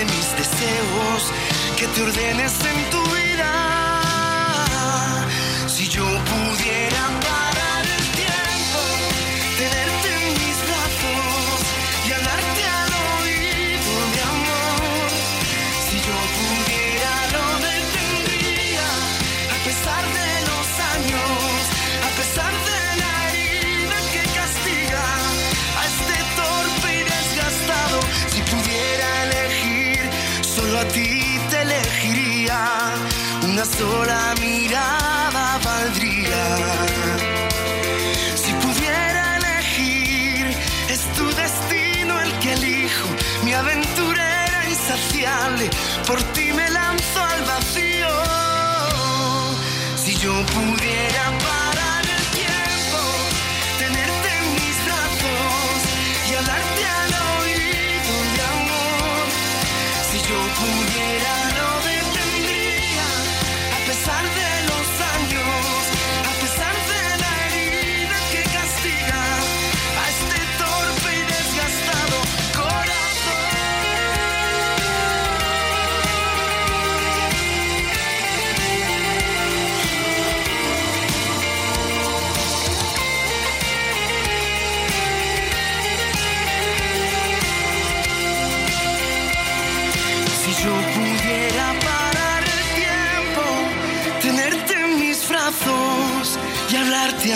de mis deseos, que te ordenes en tu vida. Si yo pudiera por ti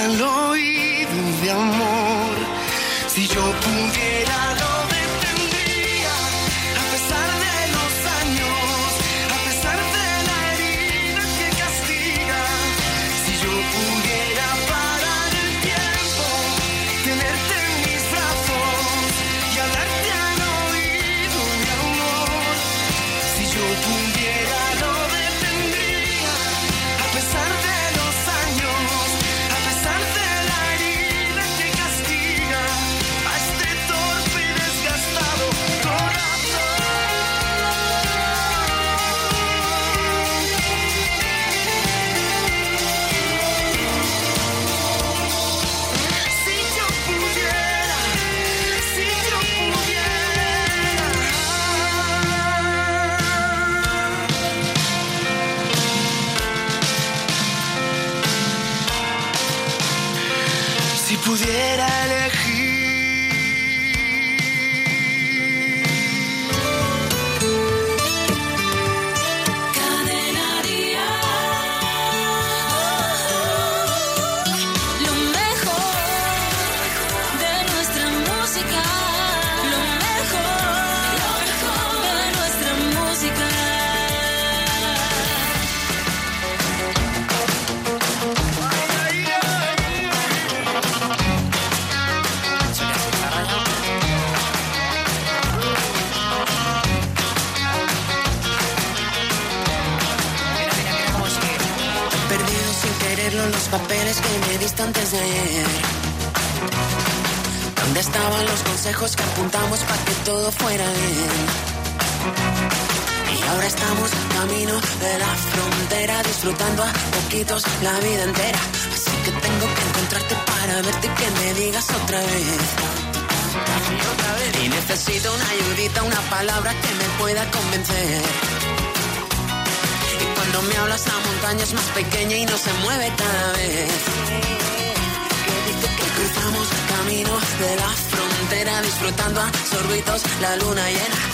al oído de amor. Si yo pudiera camino de la frontera, disfrutando a poquitos la vida entera. Así que tengo que encontrarte para verte y que me digas otra vez. Y necesito una ayudita, una palabra que me pueda convencer. Y cuando me hablas la montaña es más pequeña y no se mueve cada vez. Que cruzamos el camino de la frontera disfrutando a sorbitos la luna llena.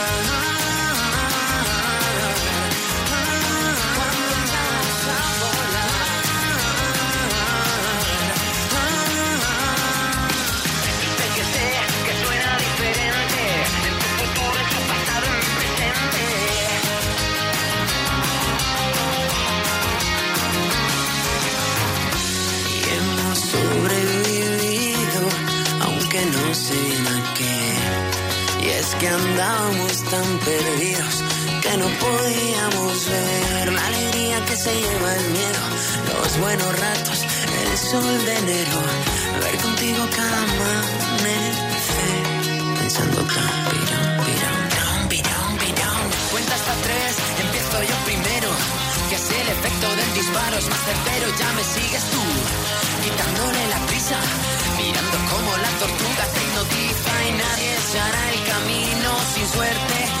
Se lleva el miedo, los buenos ratos, el sol de enero, ver contigo cada amanecer, pensando tan pirón. Cuenta hasta tres, empiezo yo primero, que es el efecto del disparo, es más certero, ya me sigues tú, quitándole la prisa mirando como la tortuga te hipnotiza y nadie se hará el camino sin suerte.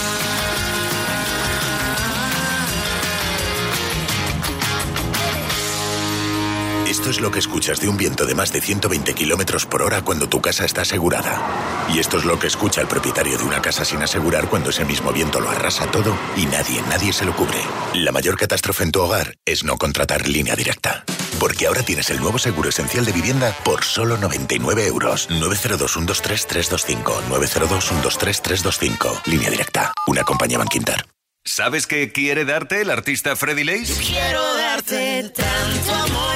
Esto es lo que escuchas de un viento de más de 120 kilómetros por hora cuando tu casa está asegurada. Y esto es lo que escucha el propietario de una casa sin asegurar cuando ese mismo viento lo arrasa todo y nadie, nadie se lo cubre. La mayor catástrofe en tu hogar es no contratar línea directa. Porque ahora tienes el nuevo seguro esencial de vivienda por solo 99 euros. 902-123-325. 902-123-325. Línea directa. Una compañía Banquintar. ¿Sabes qué quiere darte el artista Freddy Lace? quiero darte tanto amor,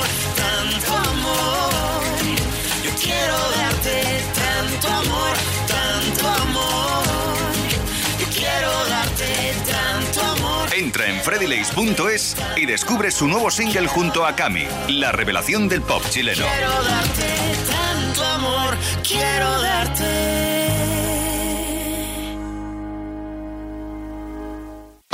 Y descubre su nuevo single junto a Cami, la revelación del pop chileno. Quiero darte tanto amor, quiero darte.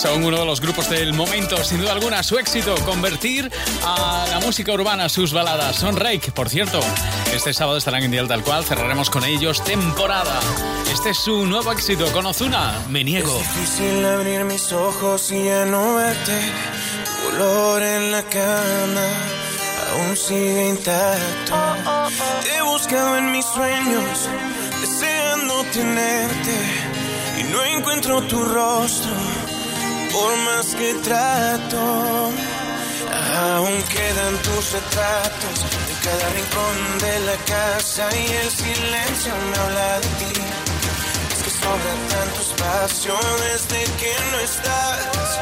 son uno de los grupos del momento, sin duda alguna, su éxito, convertir a la música urbana sus baladas. Son Rake, por cierto. Este sábado estarán en Dial Tal Cual, cerraremos con ellos temporada. Este es su nuevo éxito con Ozuna, Me Niego. Es difícil abrir mis ojos y ya no verte. Tu olor en la cama aún sigue intacto. Te he buscado en mis sueños, deseando tenerte. Y no encuentro tu rostro por más que trato. Aún quedan tus retratos en cada rincón de la casa y el silencio me habla de ti. Es que sobra tanto espacio desde que no estás.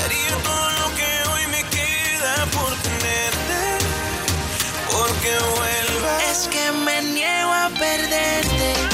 Daría todo lo que hoy me queda por tenerte, porque vuelva. Es que me niego a perderte.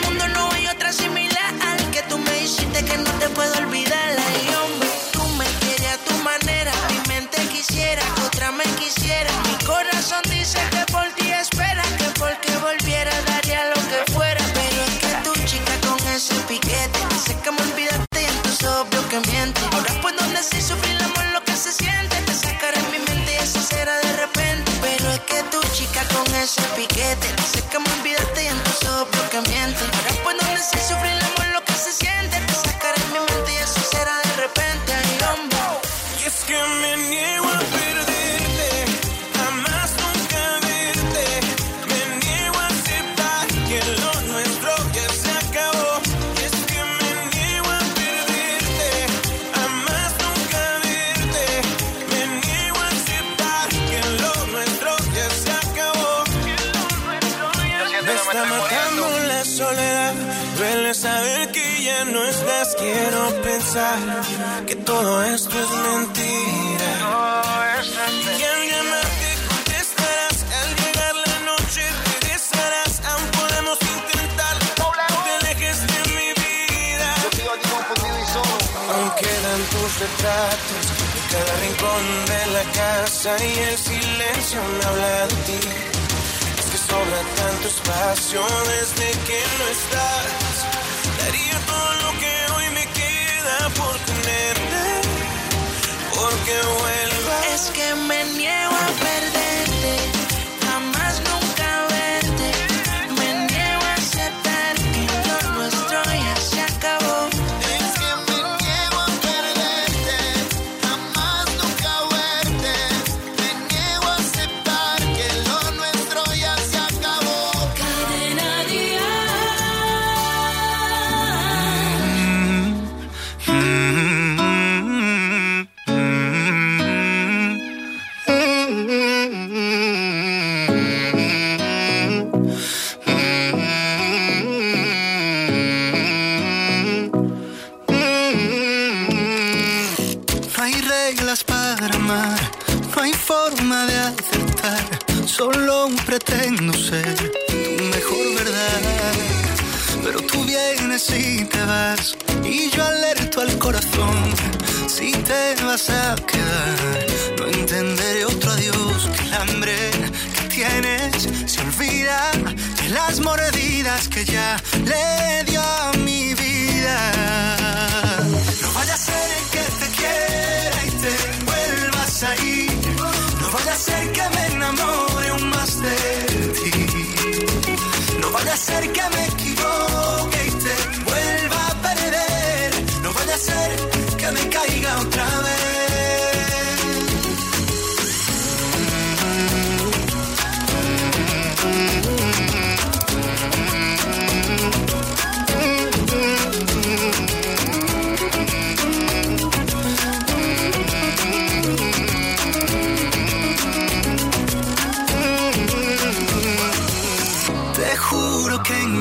Quiero pensar que todo esto es mentira. Y al llamarte contestarás. Al llegar la noche regresarás. Aún podemos intentar. No te alejes de mi vida. Aún quedan tus retratos. En cada rincón de la casa y el silencio me habla de ti. Es que sobra tanto espacio desde que no estás.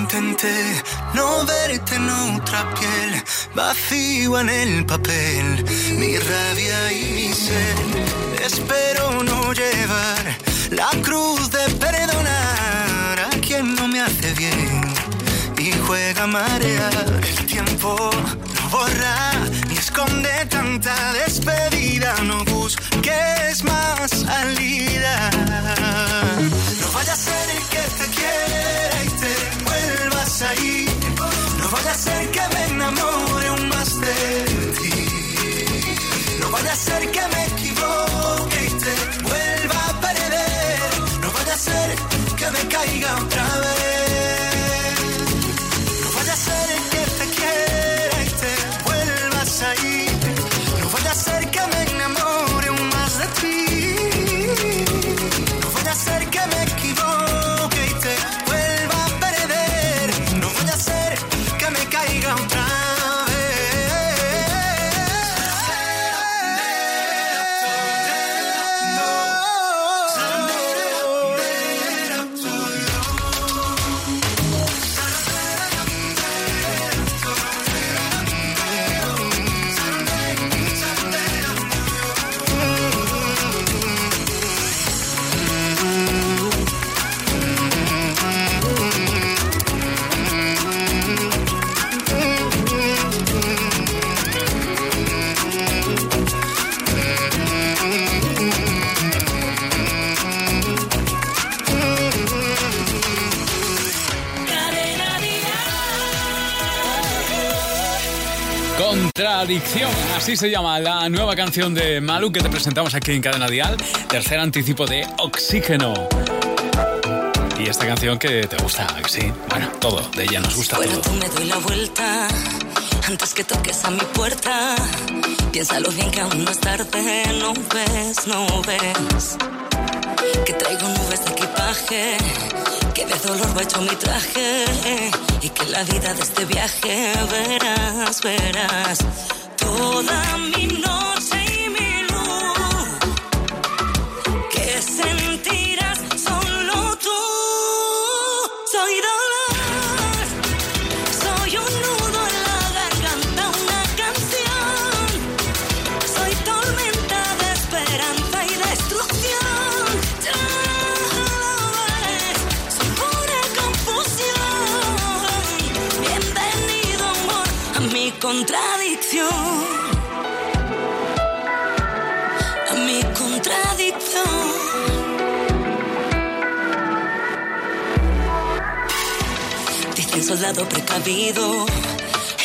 Intenté no verte en otra piel, vacío en el papel, mi rabia y mi sed. Espero no llevar la cruz de perdonar a quien no me hace bien y juega marear. El tiempo no borra esconde tanta despedida, no busques más salida. No vaya a ser que te quiera y te vuelvas a ir. No vaya a ser que me enamore aún más de ti. No vaya a ser que me equivoque y te vuelva a perder. No vaya a ser que me caiga otra vez. Contradicción, así se llama la nueva canción de Malu que te presentamos aquí en Cadena Dial, tercer anticipo de Oxígeno. Y esta canción que te gusta, ¿a que sí, bueno, todo, de ella nos gusta Fuera todo. tú me doy la vuelta antes que toques a mi puerta. Piénsalo bien que aún no es tarde. No ves, no ves. Que traigo nubes de equipaje. Que de dolor va hecho mi traje. Y que la vida de este viaje verás, verás. Toda mi noche contradicción. A mi contradicción. Dicen soldado precavido.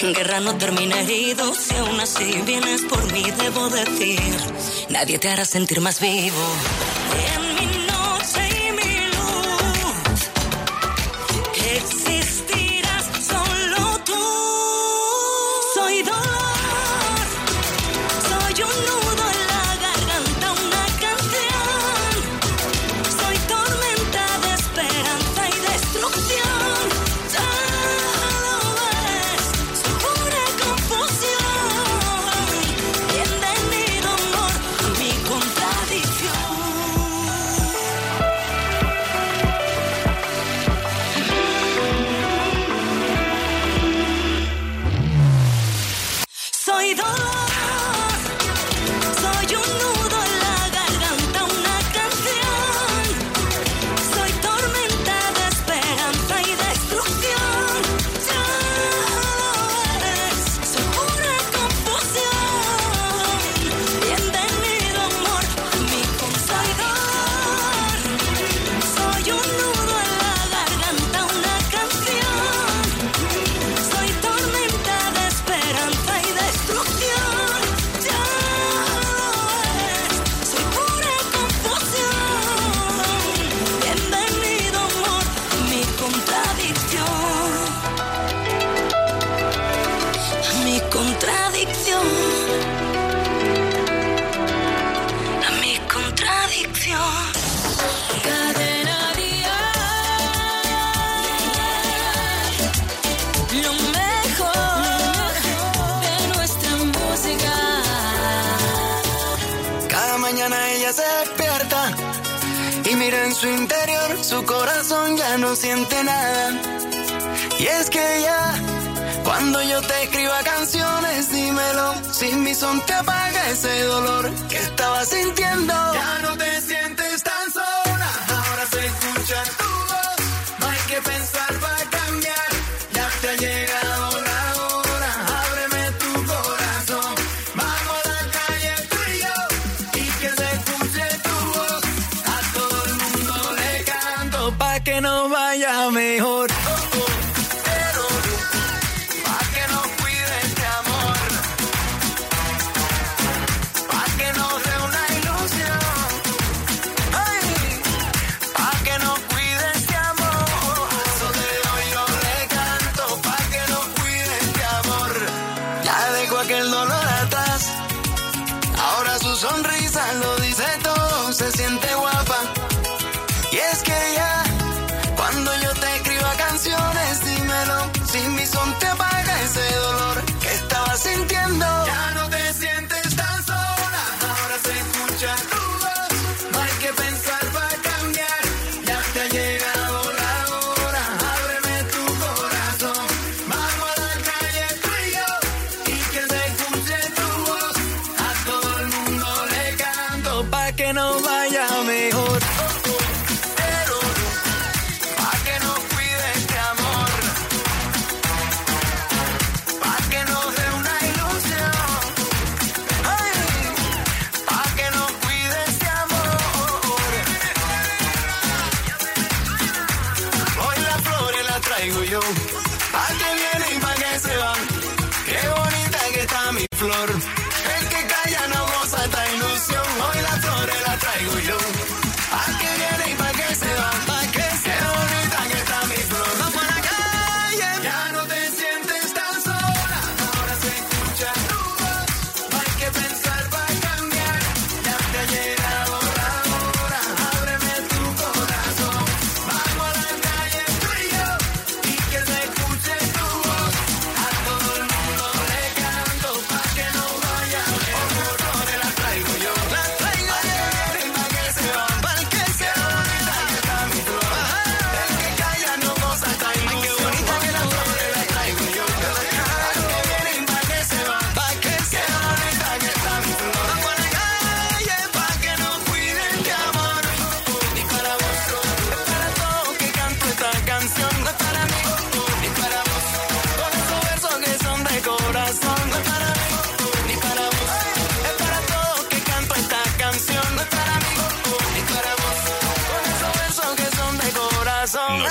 En guerra no termina herido, si aún así vienes por mí, debo decir, nadie te hará sentir más vivo.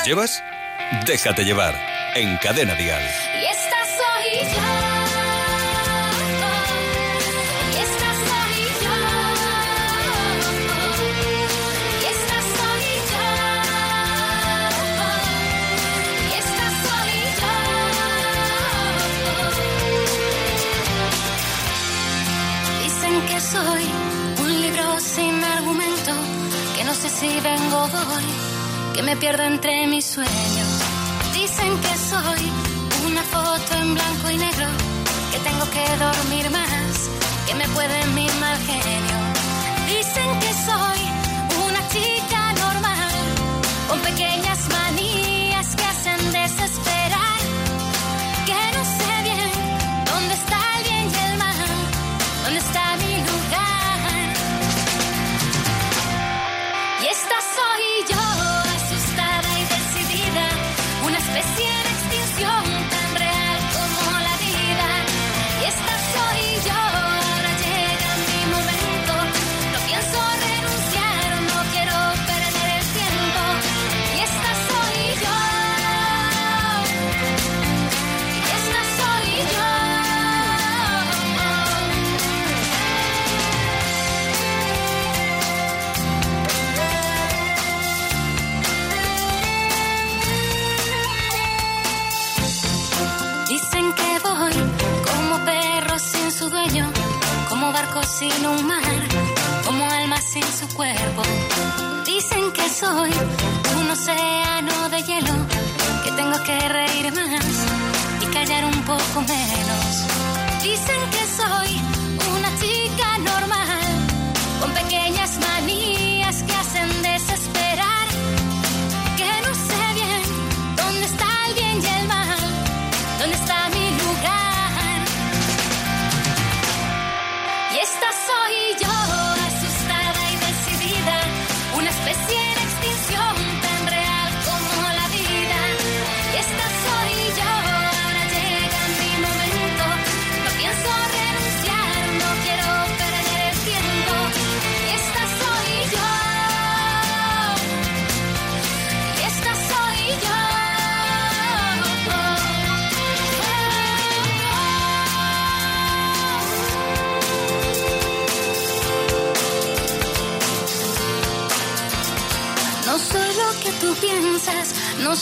llevas? Déjate llevar en Cadena Dial. me pierdo entre mis sueños. Dicen que soy una foto en blanco y negro, que tengo que dormir más, que me pueden mi mal genio. Dicen que soy una chica normal, con pequeñas manos. man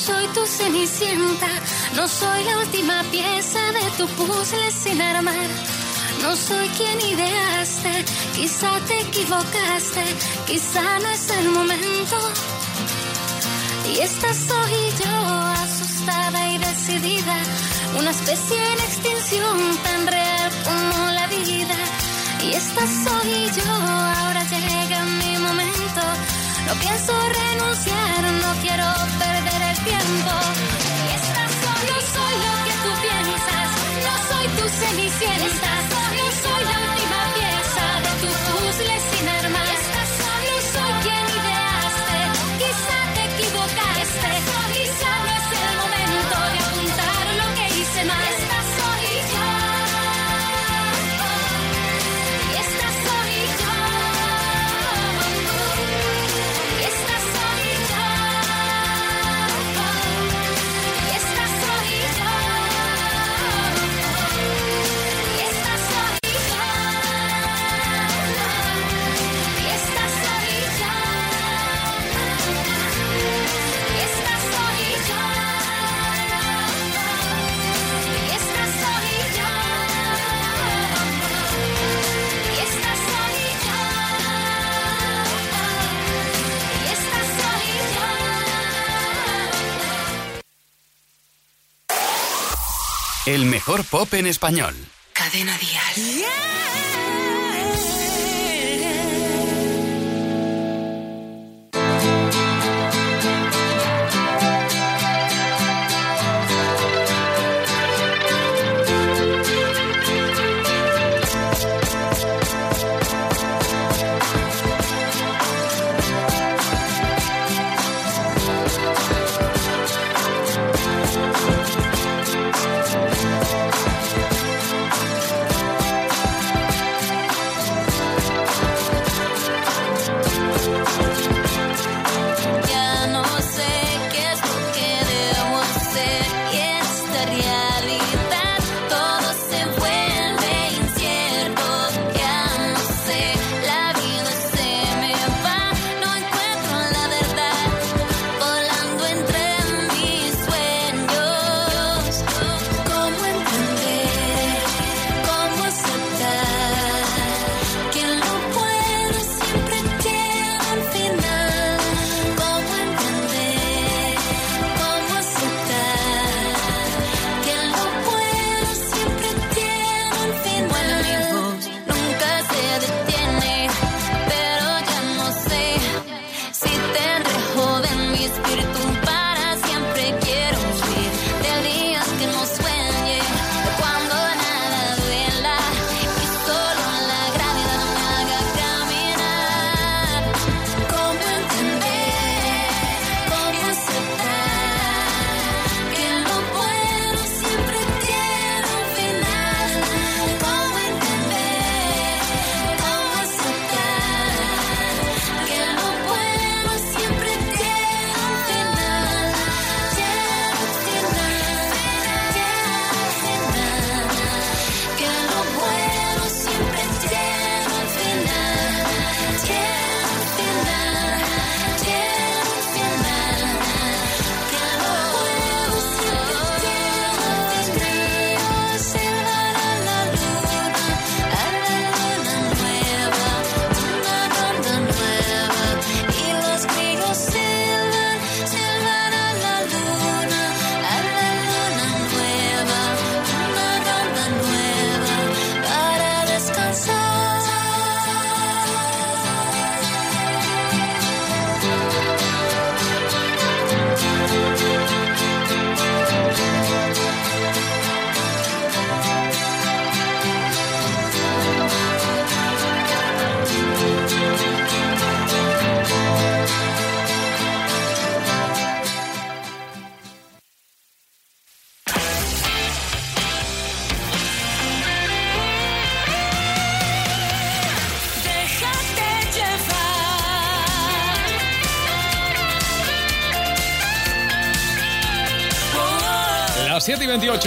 soy tu cenicienta, no soy la última pieza de tu puzzle sin armar. No soy quien ideaste, quizá te equivocaste, quizá no es el momento. Y esta soy yo, asustada y decidida, una especie en extinción tan real como la vida. Y esta soy yo, ahora llega mi momento, no pienso renunciar, no quiero mejor pop en español. Cadena Díaz. Yeah.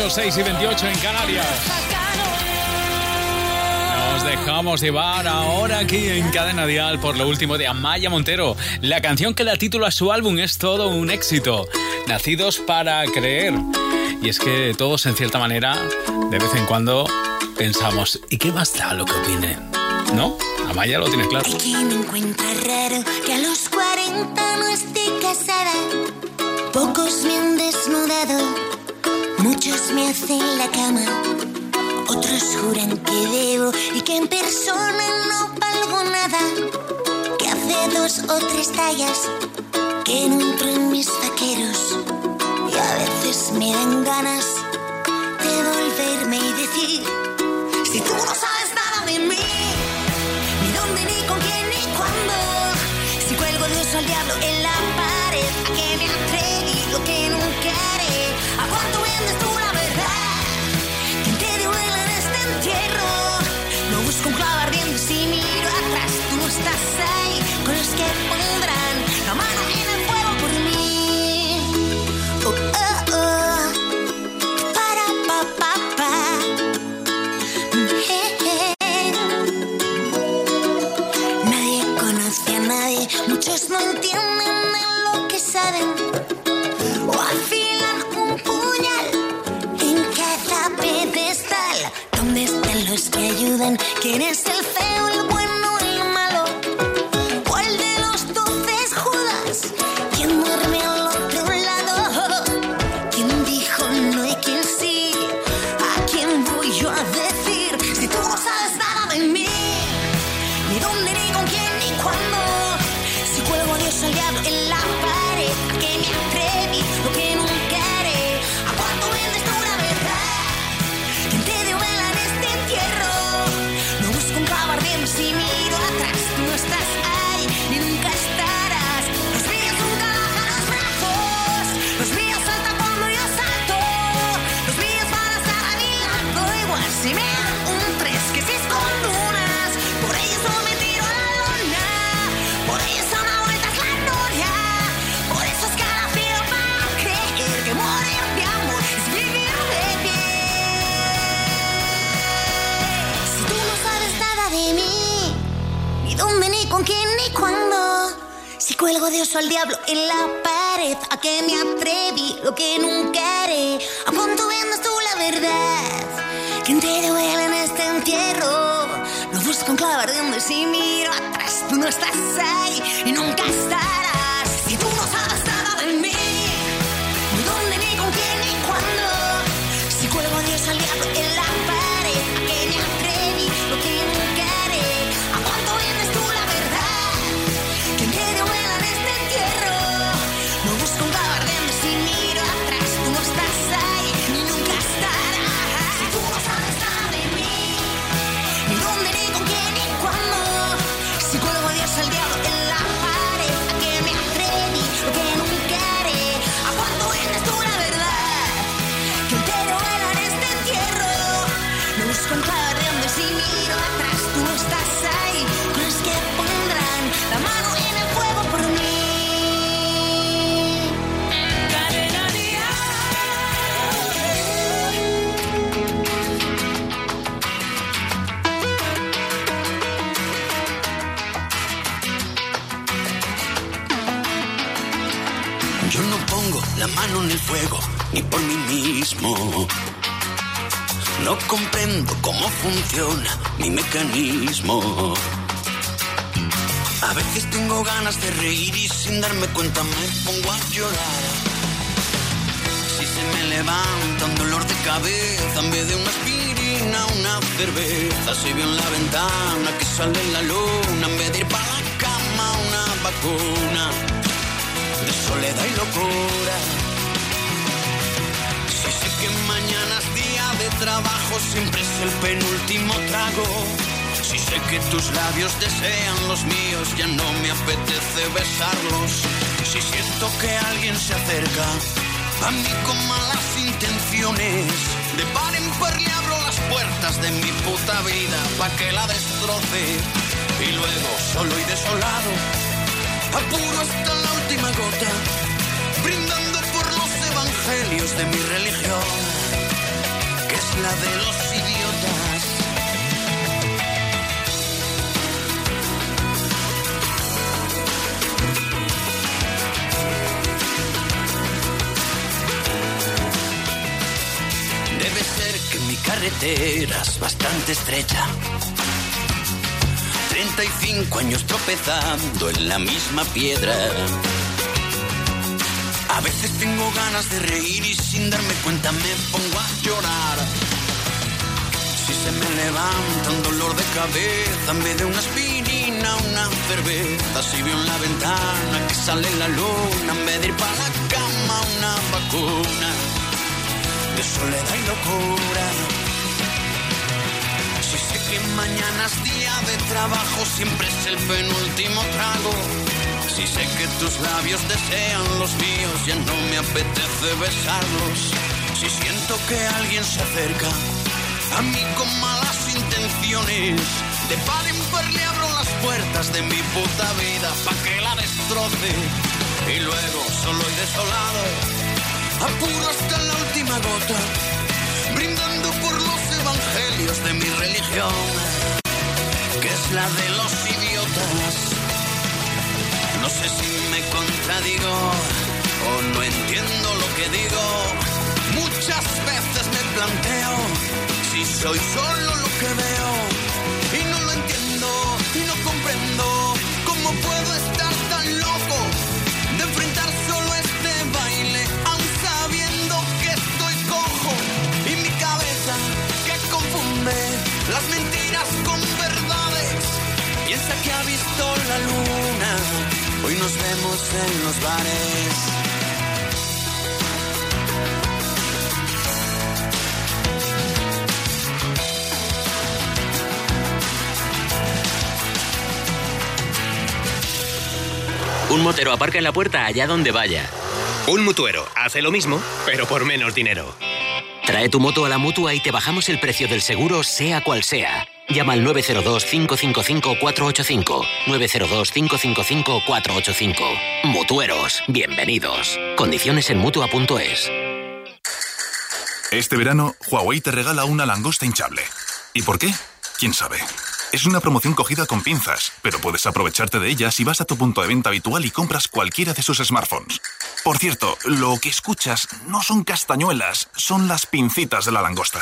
28, 6 y 28 en Canarias. Nos dejamos llevar ahora aquí en Cadena Dial por lo último de Amaya Montero. La canción que da título a su álbum es todo un éxito. Nacidos para creer. Y es que todos, en cierta manera, de vez en cuando pensamos, ¿y qué más da lo que opinen? ¿No? Amaya lo tiene claro. que me encuentra raro que a los 40 no esté casada. Pocos me han desnudado, muchos me hacen la cama. Otros juran que debo y que en persona no valgo nada. Que hace dos o tres tallas que no entro en mis vaqueros. Y a veces me dan ganas de volverme y decir: Si tú no sabes nada de mí, ni dónde, ni con quién, ni cuándo. Si cuelgo de oso al diablo en la Mordemos sin miedo. Ni por mí mismo. No comprendo cómo funciona mi mecanismo. A veces tengo ganas de reír y sin darme cuenta me pongo a llorar. Si se me levanta un dolor de cabeza en vez de una aspirina, una cerveza. Si veo en la ventana que sale la luna en vez de ir para la cama, una vacuna de soledad y locura. Que mañana es día de trabajo, siempre es el penúltimo trago. Si sé que tus labios desean los míos, ya no me apetece besarlos. Si siento que alguien se acerca a mí con malas intenciones, de par en par le abro las puertas de mi puta vida pa' que la destroce. Y luego, solo y desolado, apuro hasta la última gota, evangelios de mi religión, que es la de los idiotas. Debe ser que mi carretera es bastante estrecha. 35 años tropezando en la misma piedra. A veces tengo ganas de reír y sin darme cuenta me pongo a llorar. Si se me levanta un dolor de cabeza vez de una aspirina, una cerveza. Si veo en la ventana que sale la luna vez de ir para la cama, una vacuna de soledad y locura. Si sé que mañana es día de trabajo, siempre es el penúltimo trago. Si sé que tus labios desean los míos, ya no me apetece besarlos. Si siento que alguien se acerca a mí con malas intenciones, de par en par le abro las puertas de mi puta vida pa' que la destroce. Y luego solo y desolado, apuro hasta la última gota, brindando por los evangelios de mi religión, que es la de los idiotas. No sé si me contradigo o no entiendo lo que digo. Muchas veces me planteo si soy solo lo que veo. Y no lo entiendo y no comprendo cómo puedo estar tan loco de enfrentar solo este baile, aun sabiendo que estoy cojo. Y mi cabeza que confunde las mentiras con verdades. Piensa que ha visto la luna. Hoy nos vemos en los bares. Un motero aparca en la puerta allá donde vaya. Un mutuero hace lo mismo, pero por menos dinero. Trae tu moto a la mutua y te bajamos el precio del seguro, sea cual sea. Llama al 902-555-485. 902-555-485. Mutueros, bienvenidos. Condiciones en mutua.es. Este verano, Huawei te regala una langosta hinchable. ¿Y por qué? ¿Quién sabe? Es una promoción cogida con pinzas, pero puedes aprovecharte de ella si vas a tu punto de venta habitual y compras cualquiera de sus smartphones. Por cierto, lo que escuchas no son castañuelas, son las pincitas de la langosta.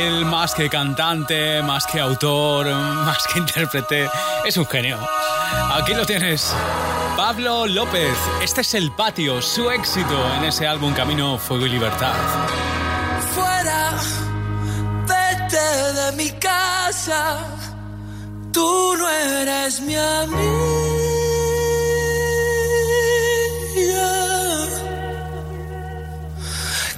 Él más que cantante, más que autor, más que intérprete, es un genio. Aquí lo tienes. Pablo López, este es el patio, su éxito en ese álbum Camino, Fuego y Libertad. Fuera, vete de mi casa. Tú no eres mi amiga.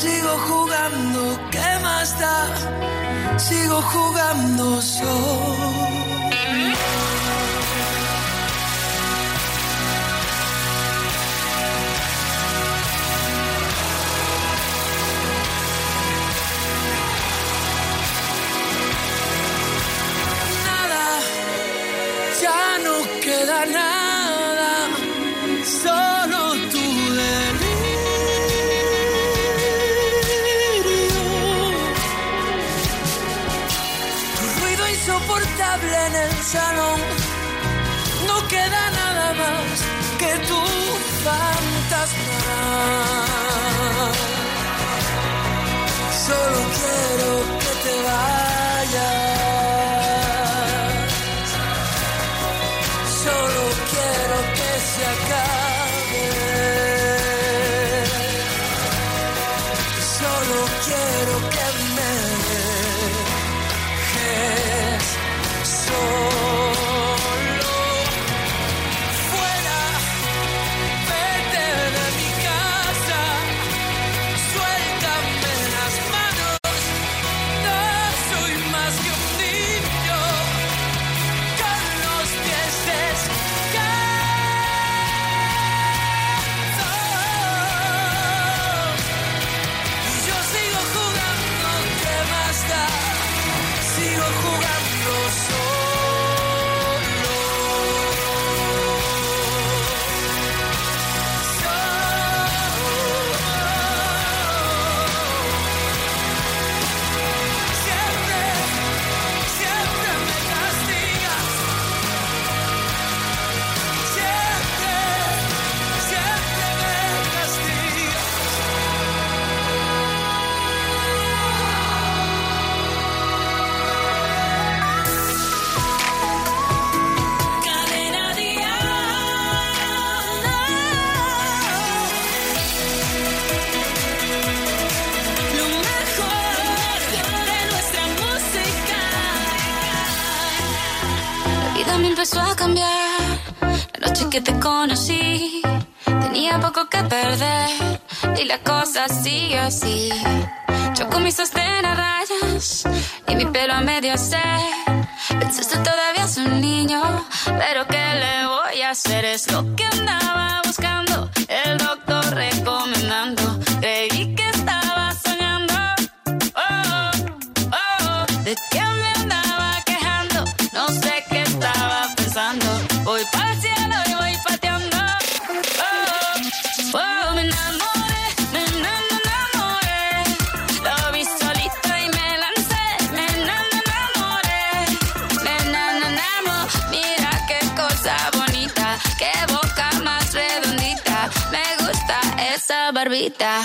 sigo jugando, ¿qué más da? Sigo jugando solo. inevitable en el salón. No queda nada más que tu fantasma. que te conocí. Tenía poco que perder y la cosa sigue así. Yo con mi sostén a rayas y mi pelo a medio se. Pensaste todavía es un niño, pero ¿qué le voy a hacer? Es lo que andaba buscando, el doctor. barbita.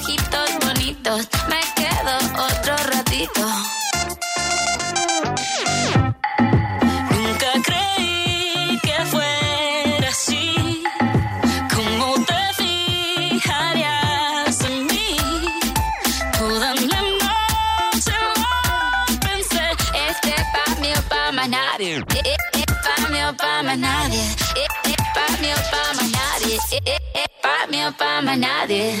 ojitos bonitos. Me quedo otro ratito. Más nadie.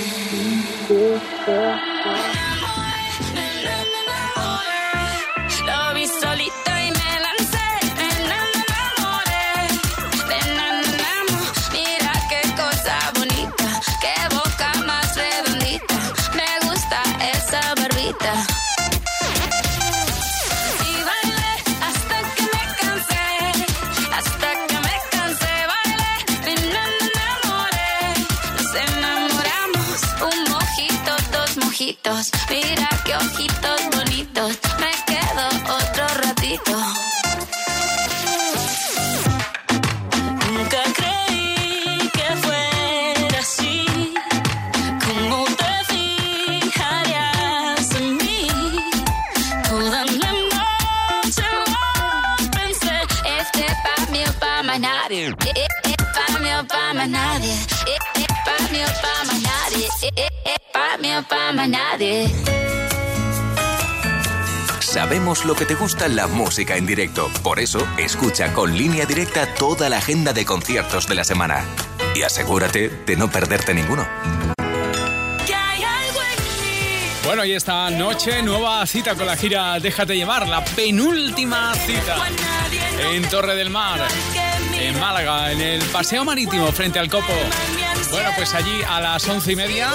Nadie. Eh, eh, Pa' mí o pa' más nadie. Eh, eh, eh, Pa' mí o pa' más nadie. Sabemos lo que te gusta la música en directo. Por eso, escucha con línea directa toda la agenda de conciertos de la semana. Y asegúrate de no perderte ninguno. Bueno, y esta noche nueva cita con la gira Déjate llevar, la penúltima cita en Torre del Mar, en Málaga, en el Paseo Marítimo frente al Copo. Bueno, pues allí a las once y media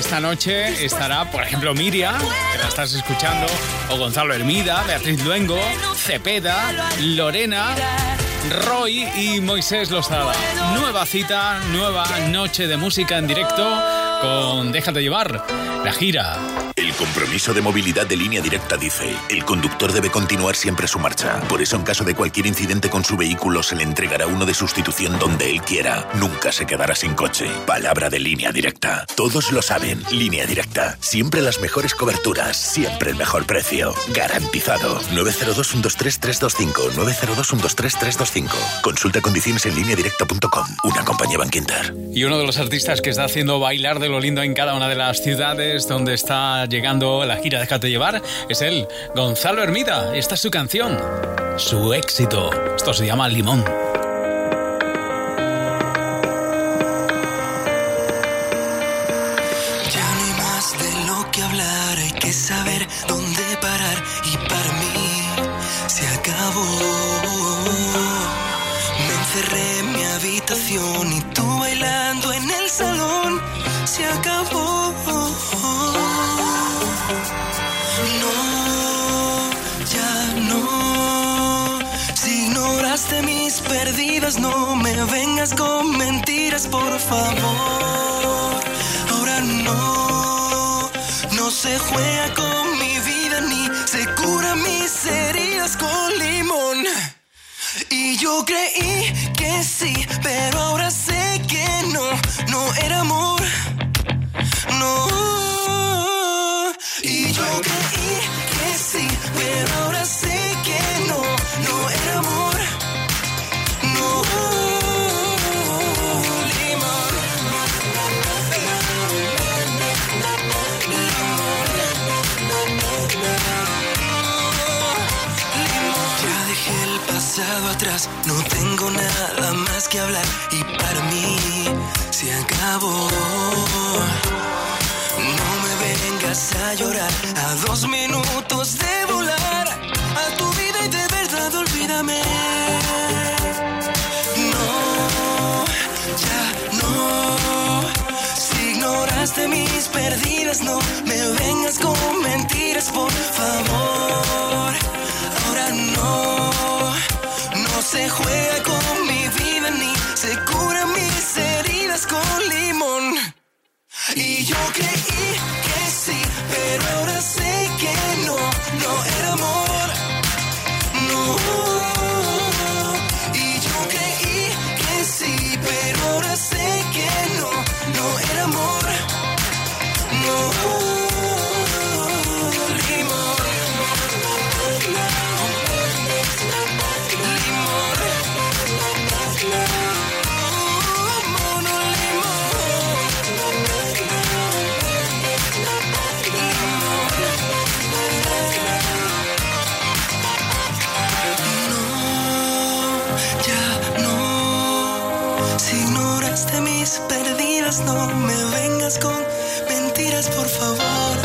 esta noche estará, por ejemplo, Miriam, que la estás escuchando, o Gonzalo Hermida, Beatriz Luengo, Cepeda, Lorena, Roy y Moisés Lozada. Nueva cita, nueva noche de música en directo con Déjate llevar, la gira. El compromiso de movilidad de línea directa dice, el conductor debe continuar siempre su marcha. Por eso en caso de cualquier incidente con su vehículo se le entregará uno de sustitución donde él quiera. Nunca se quedará sin coche. Palabra de línea directa. Todos lo saben. Línea directa. Siempre las mejores coberturas. Siempre el mejor precio. Garantizado. 902-123-325. 902-123-325. Consulta condiciones en línea directa.com. Una compañía Banquinter. Y uno de los artistas que está haciendo bailar de lo lindo en cada una de las ciudades donde está llegando la gira Déjate llevar es él, Gonzalo Hermida. Esta es su canción, su éxito. Esto se llama Limón. Ya no hay más de lo que hablar, hay que saber dónde parar y para mí se acabó. Me encerré en mi habitación y tú bailando en el salón se acabó. No me vengas con mentiras, por favor. Ahora no, no se juega con mi vida ni se cura mis heridas con limón. Y yo creí que sí, pero ahora sé que no, no era amor. No. No tengo nada más que hablar y para mí se acabó. No me vengas a llorar a dos minutos de volar a tu vida y de verdad olvídame. No, ya no. Si ignoraste mis perdidas, no me vengas con mentiras, por favor. Ahora no se juega con mi vida ni se cura mis heridas con limón. Y yo creí que sí, pero ahora sé que no, no era amor. No. Y yo creí que sí, pero ahora sé que no, no era amor. No. no me vengas con mentiras, por favor.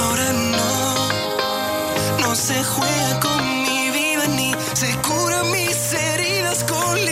Ahora no, no se juega con mi vida ni se cura mis heridas con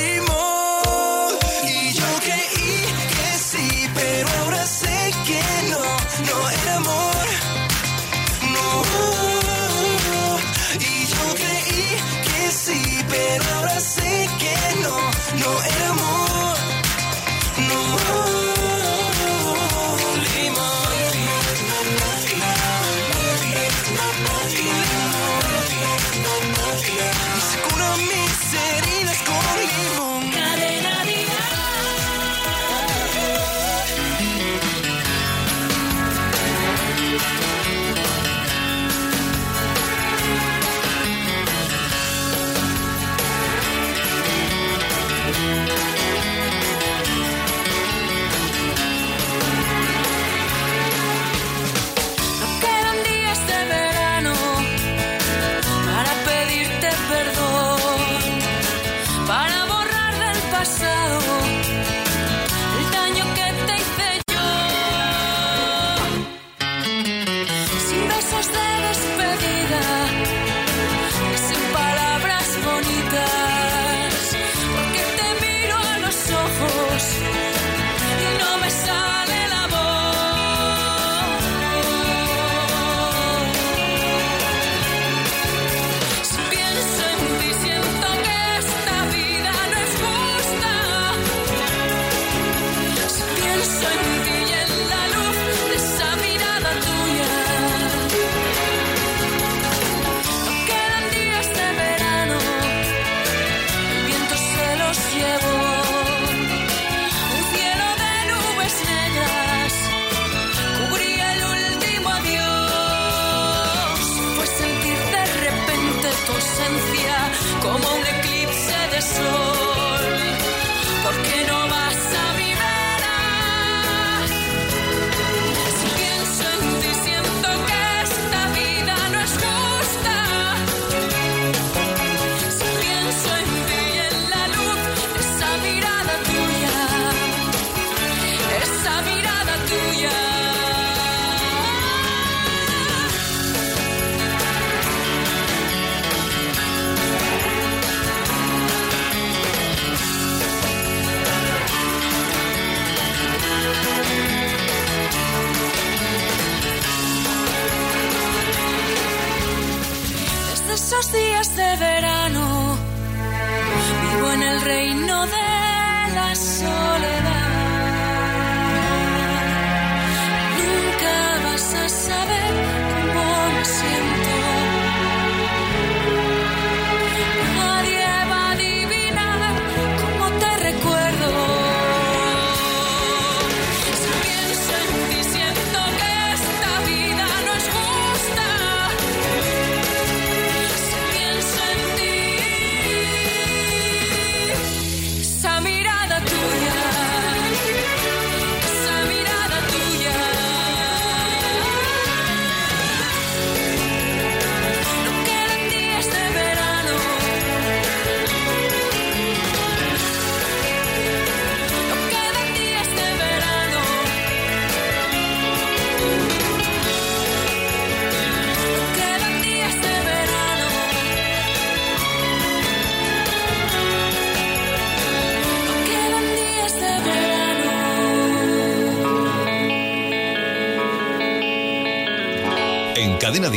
cadena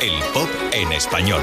el pop en español.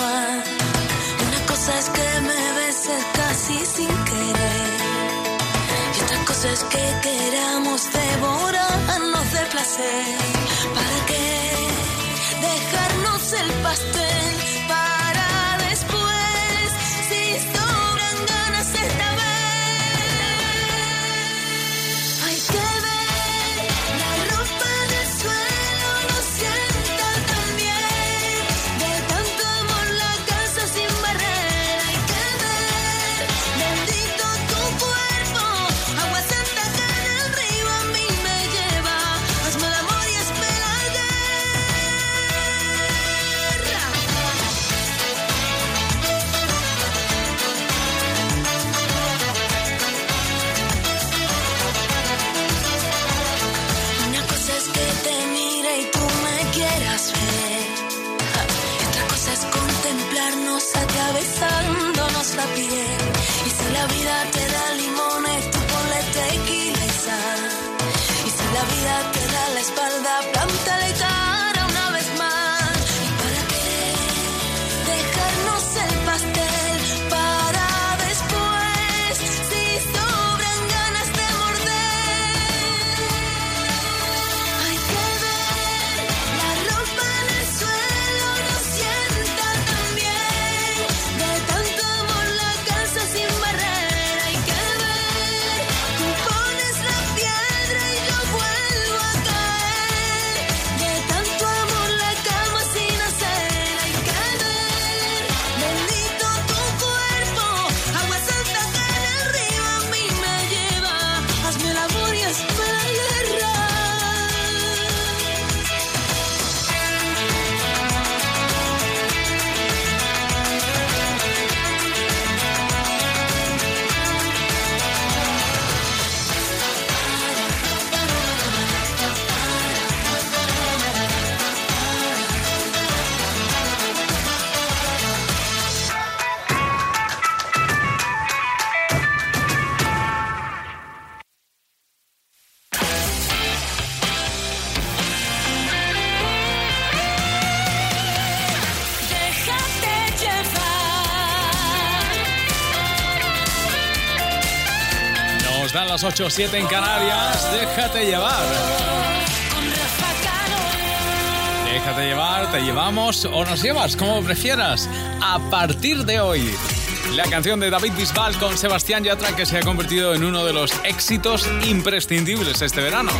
Una cosa es que me beses casi sin querer. Y otra cosa es que queramos devorarnos de placer. ¿Para qué dejarnos el pastel? está bien. Y si la vida te 8, 7 en Canarias. Déjate llevar. Déjate llevar, te llevamos o nos llevas, como prefieras, a partir de hoy. La canción de David Bisbal con Sebastián Yatra que se ha convertido en uno de los éxitos imprescindibles este verano.